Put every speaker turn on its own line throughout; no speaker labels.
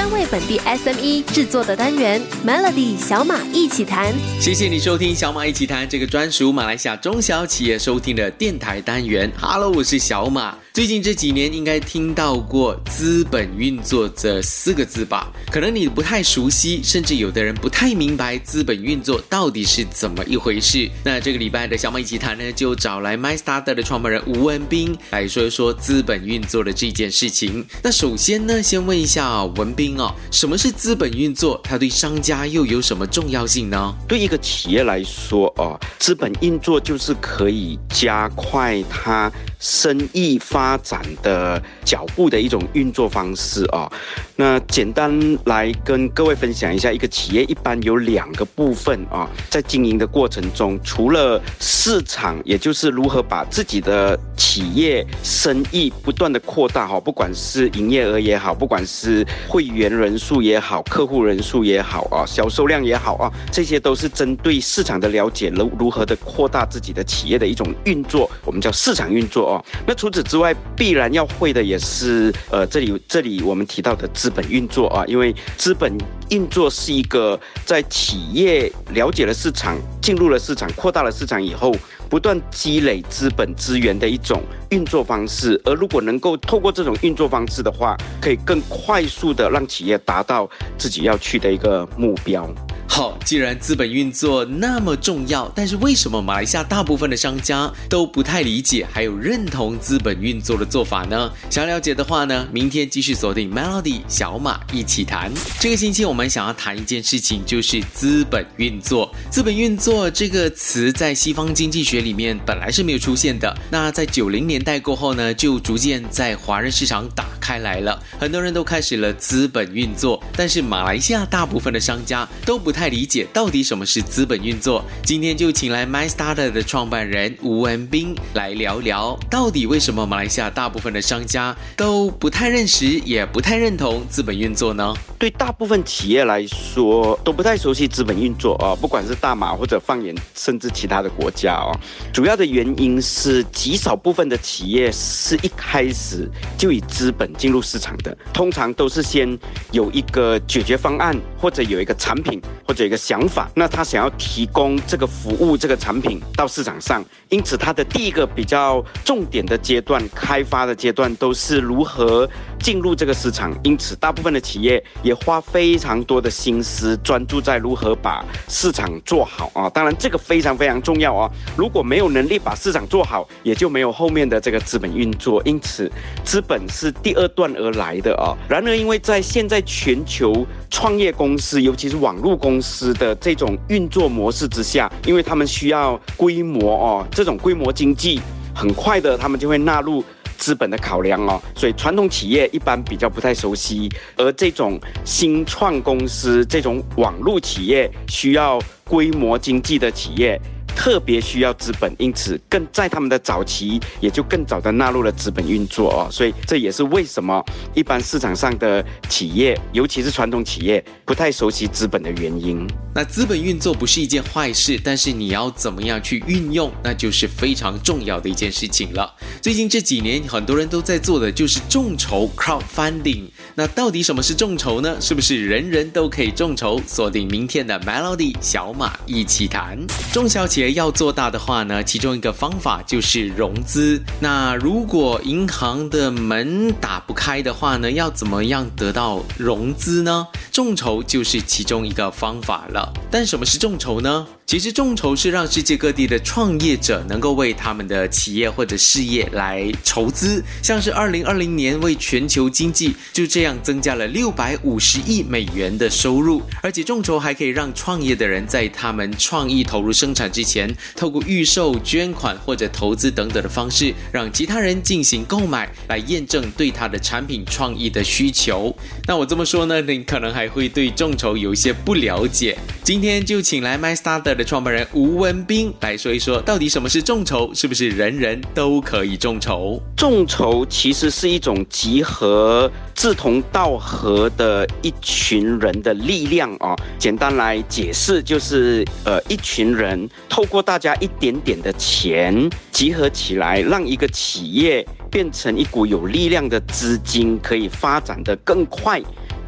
专为本地 SME 制作的单元 Melody 小马一起谈。
谢谢你收听小马一起谈这个专属马来西亚中小企业收听的电台单元。Hello，我是小马。最近这几年应该听到过“资本运作”这四个字吧？可能你不太熟悉，甚至有的人不太明白资本运作到底是怎么一回事。那这个礼拜的小马一起谈呢，就找来 MyStarter 的创办人吴文斌来说一说资本运作的这件事情。那首先呢，先问一下文斌哦，什么是资本运作？它对商家又有什么重要性呢？
对一个企业来说哦，资本运作就是可以加快它生意发展的脚步的一种运作方式啊。那简单来跟各位分享一下，一个企业一般有两个部分啊，在经营的过程中，除了市场，也就是如何把自己的企业生意不断的扩大哈，不管是营业额也好，不管是会员员人数也好，客户人数也好啊，销售量也好啊，这些都是针对市场的了解，如如何的扩大自己的企业的一种运作，我们叫市场运作哦。那除此之外，必然要会的也是呃，这里这里我们提到的资本运作啊，因为资本运作是一个在企业了解了市场、进入了市场、扩大了市场以后，不断积累资本资源的一种运作方式。而如果能够透过这种运作方式的话，可以更快速的让企业达到自己要去的一个目标。
好，既然资本运作那么重要，但是为什么马来西亚大部分的商家都不太理解，还有认同资本运作的做法呢？想了解的话呢，明天继续锁定 Melody 小马一起谈。这个星期我们想要谈一件事情，就是资本运作。资本运作这个词在西方经济学里面本来是没有出现的，那在九零年代过后呢，就逐渐在华人市场打开来了，很多人都开始了资本运作，但是马来西亚大部分的商家都不太。太理解到底什么是资本运作，今天就请来 MyStarter 的创办人吴文斌来聊聊，到底为什么马来西亚大部分的商家都不太认识，也不太认同资本运作呢？
对大部分企业来说，都不太熟悉资本运作啊，不管是大马或者放眼甚至其他的国家啊，主要的原因是极少部分的企业是一开始就以资本进入市场的，通常都是先有一个解决方案，或者有一个产品。或者一个想法，那他想要提供这个服务、这个产品到市场上，因此他的第一个比较重点的阶段、开发的阶段都是如何进入这个市场。因此，大部分的企业也花非常多的心思，专注在如何把市场做好啊。当然，这个非常非常重要啊。如果没有能力把市场做好，也就没有后面的这个资本运作。因此，资本是第二段而来的啊。然而，因为在现在全球创业公司，尤其是网络公，司的这种运作模式之下，因为他们需要规模哦，这种规模经济很快的，他们就会纳入资本的考量哦，所以传统企业一般比较不太熟悉，而这种新创公司、这种网络企业需要规模经济的企业。特别需要资本，因此更在他们的早期也就更早的纳入了资本运作哦，所以这也是为什么一般市场上的企业，尤其是传统企业不太熟悉资本的原因。
那资本运作不是一件坏事，但是你要怎么样去运用，那就是非常重要的一件事情了。最近这几年，很多人都在做的就是众筹 （crowdfunding）。那到底什么是众筹呢？是不是人人都可以众筹？锁定明天的 Melody 小马一起谈中小企也。要做大的话呢，其中一个方法就是融资。那如果银行的门打不开的话呢，要怎么样得到融资呢？众筹就是其中一个方法了。但什么是众筹呢？其实众筹是让世界各地的创业者能够为他们的企业或者事业来筹资，像是二零二零年为全球经济就这样增加了六百五十亿美元的收入，而且众筹还可以让创业的人在他们创意投入生产之前，透过预售、捐款或者投资等等的方式，让其他人进行购买，来验证对他的产品创意的需求。那我这么说呢，你可能还会对众筹有一些不了解。今天就请来 MyStar 的创办人吴文斌来说一说，到底什么是众筹？是不是人人都可以众筹？
众筹其实是一种集合志同道合的一群人的力量啊。简单来解释，就是呃，一群人透过大家一点点的钱集合起来，让一个企业变成一股有力量的资金，可以发展的更快。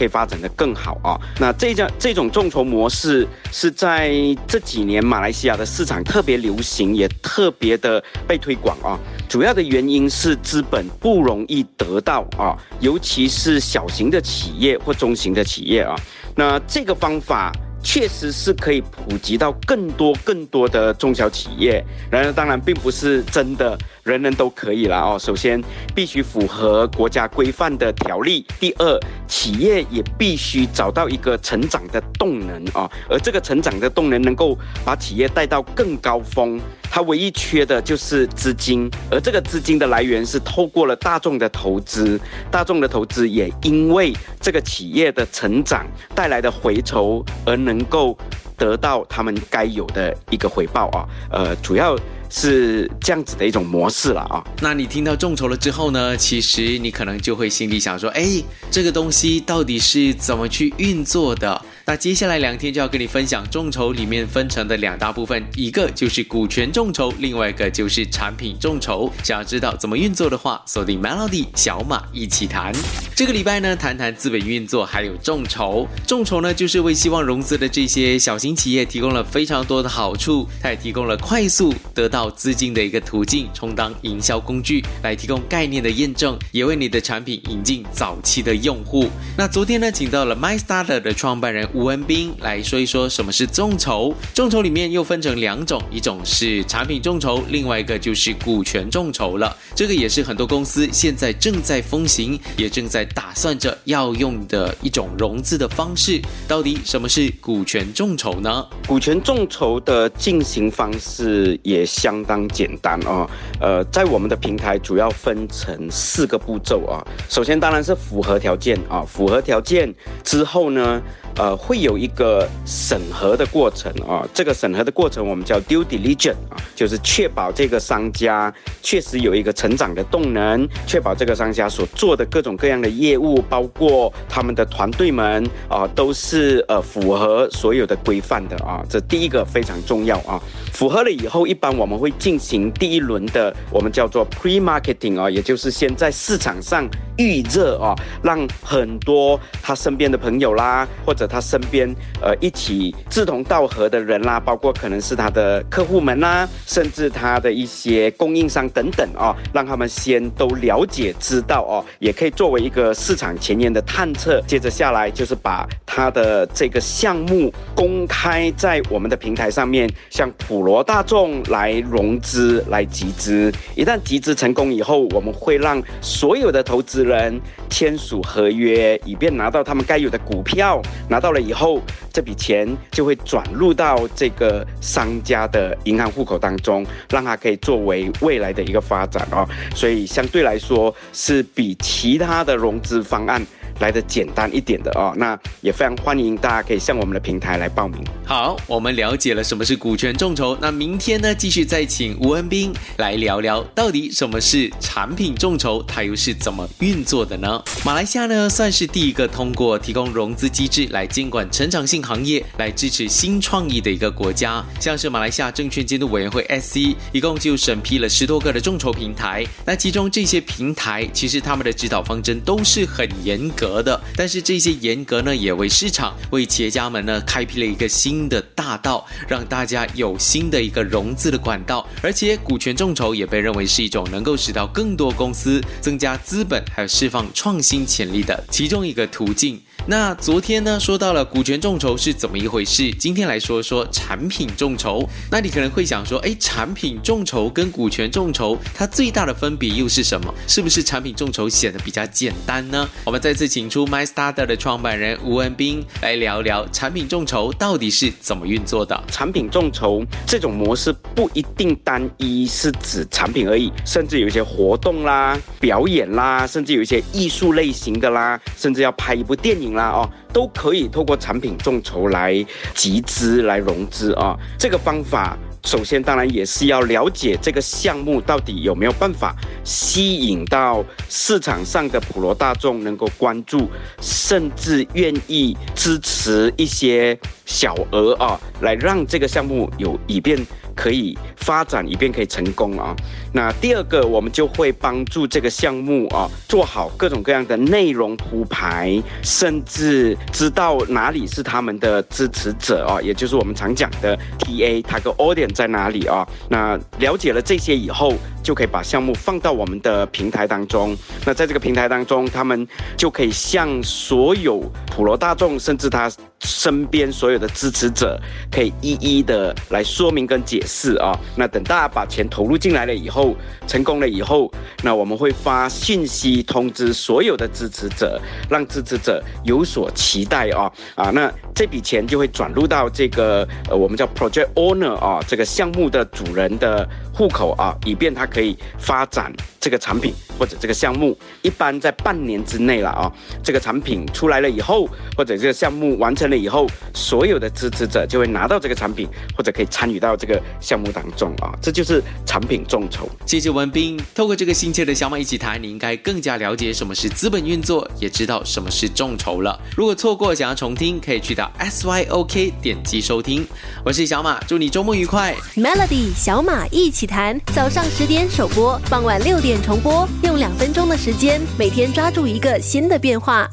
可以发展的更好啊。那这家这种众筹模式是在这几年马来西亚的市场特别流行，也特别的被推广啊。主要的原因是资本不容易得到啊，尤其是小型的企业或中型的企业啊。那这个方法。确实是可以普及到更多更多的中小企业，然而当然并不是真的人人都可以了哦。首先必须符合国家规范的条例，第二企业也必须找到一个成长的动能哦，而这个成长的动能能够把企业带到更高峰。它唯一缺的就是资金，而这个资金的来源是透过了大众的投资，大众的投资也因为这个企业的成长带来的回酬而能够得到他们该有的一个回报啊，呃，主要。是这样子的一种模式了啊。
那你听到众筹了之后呢？其实你可能就会心里想说：哎，这个东西到底是怎么去运作的？那接下来两天就要跟你分享众筹里面分成的两大部分，一个就是股权众筹，另外一个就是产品众筹。想要知道怎么运作的话，锁定 Melody 小马一起谈。这个礼拜呢，谈谈资本运作，还有众筹。众筹呢，就是为希望融资的这些小型企业提供了非常多的好处，它也提供了快速得到。到资金的一个途径，充当营销工具来提供概念的验证，也为你的产品引进早期的用户。那昨天呢，请到了 MyStarter 的创办人吴文斌来说一说什么是众筹。众筹里面又分成两种，一种是产品众筹，另外一个就是股权众筹了。这个也是很多公司现在正在风行，也正在打算着要用的一种融资的方式。到底什么是股权众筹呢？
股权众筹的进行方式也相。相当简单啊，呃，在我们的平台主要分成四个步骤啊。首先当然是符合条件啊，符合条件之后呢。呃，会有一个审核的过程啊，这个审核的过程我们叫 due diligence 啊，就是确保这个商家确实有一个成长的动能，确保这个商家所做的各种各样的业务，包括他们的团队们啊，都是呃符合所有的规范的啊，这第一个非常重要啊。符合了以后，一般我们会进行第一轮的我们叫做 pre marketing 啊，也就是先在市场上预热啊，让很多他身边的朋友啦，或者他身边呃一起志同道合的人啦，包括可能是他的客户们啦，甚至他的一些供应商等等啊，让他们先都了解知道哦，也可以作为一个市场前沿的探测。接着下来就是把他的这个项目公开在我们的平台上面，向普罗大众来融资来集资。一旦集资成功以后，我们会让所有的投资人人签署合约，以便拿到他们该有的股票。拿到了以后，这笔钱就会转入到这个商家的银行户口当中，让他可以作为未来的一个发展哦。所以相对来说，是比其他的融资方案。来的简单一点的哦，那也非常欢迎大家可以向我们的平台来报名。
好，我们了解了什么是股权众筹，那明天呢，继续再请吴文斌来聊聊到底什么是产品众筹，它又是怎么运作的呢？马来西亚呢，算是第一个通过提供融资机制来监管成长性行业、来支持新创意的一个国家。像是马来西亚证券监督委员会 SC，一共就审批了十多个的众筹平台。那其中这些平台，其实他们的指导方针都是很严格。的，但是这些严格呢，也为市场、为企业家们呢，开辟了一个新的大道，让大家有新的一个融资的管道。而且，股权众筹也被认为是一种能够使到更多公司增加资本，还有释放创新潜力的其中一个途径。那昨天呢，说到了股权众筹是怎么一回事？今天来说说产品众筹。那你可能会想说，哎，产品众筹跟股权众筹它最大的分别又是什么？是不是产品众筹显得比较简单呢？我们再次请出 MyStarter 的创办人吴文斌来聊聊产品众筹到底是怎么运作的。
产品众筹这种模式不一定单一是指产品而已，甚至有一些活动啦、表演啦，甚至有一些艺术类型的啦，甚至要拍一部电影。啦哦，都可以透过产品众筹来集资来融资啊。这个方法首先当然也是要了解这个项目到底有没有办法吸引到市场上的普罗大众能够关注，甚至愿意支持一些小额啊，来让这个项目有以便可以。发展，以便可以成功啊。那第二个，我们就会帮助这个项目啊做好各种各样的内容铺排，甚至知道哪里是他们的支持者啊，也就是我们常讲的 TA，它个 audience 在哪里啊？那了解了这些以后，就可以把项目放到我们的平台当中。那在这个平台当中，他们就可以向所有普罗大众，甚至他身边所有的支持者，可以一一的来说明跟解释啊。那等大家把钱投入进来了以后，成功了以后，那我们会发信息通知所有的支持者，让支持者有所期待啊啊，那这笔钱就会转入到这个呃我们叫 project owner 啊这个项目的主人的户口啊，以便他可以发展这个产品或者这个项目。一般在半年之内了啊，这个产品出来了以后后，或者这个项目完成了以后，所有的支持者就会拿到这个产品，或者可以参与到这个项目当中啊，这就是产品众筹。
谢谢文斌。透过这个新切的小马一起谈，你应该更加了解什么是资本运作，也知道什么是众筹了。如果错过想要重听，可以去到 SYOK 点击收听。我是小马，祝你周末愉快。
Melody 小马一起谈，早上十点首播，傍晚六点重播，用两分钟的时间，每天抓住一个新的变化。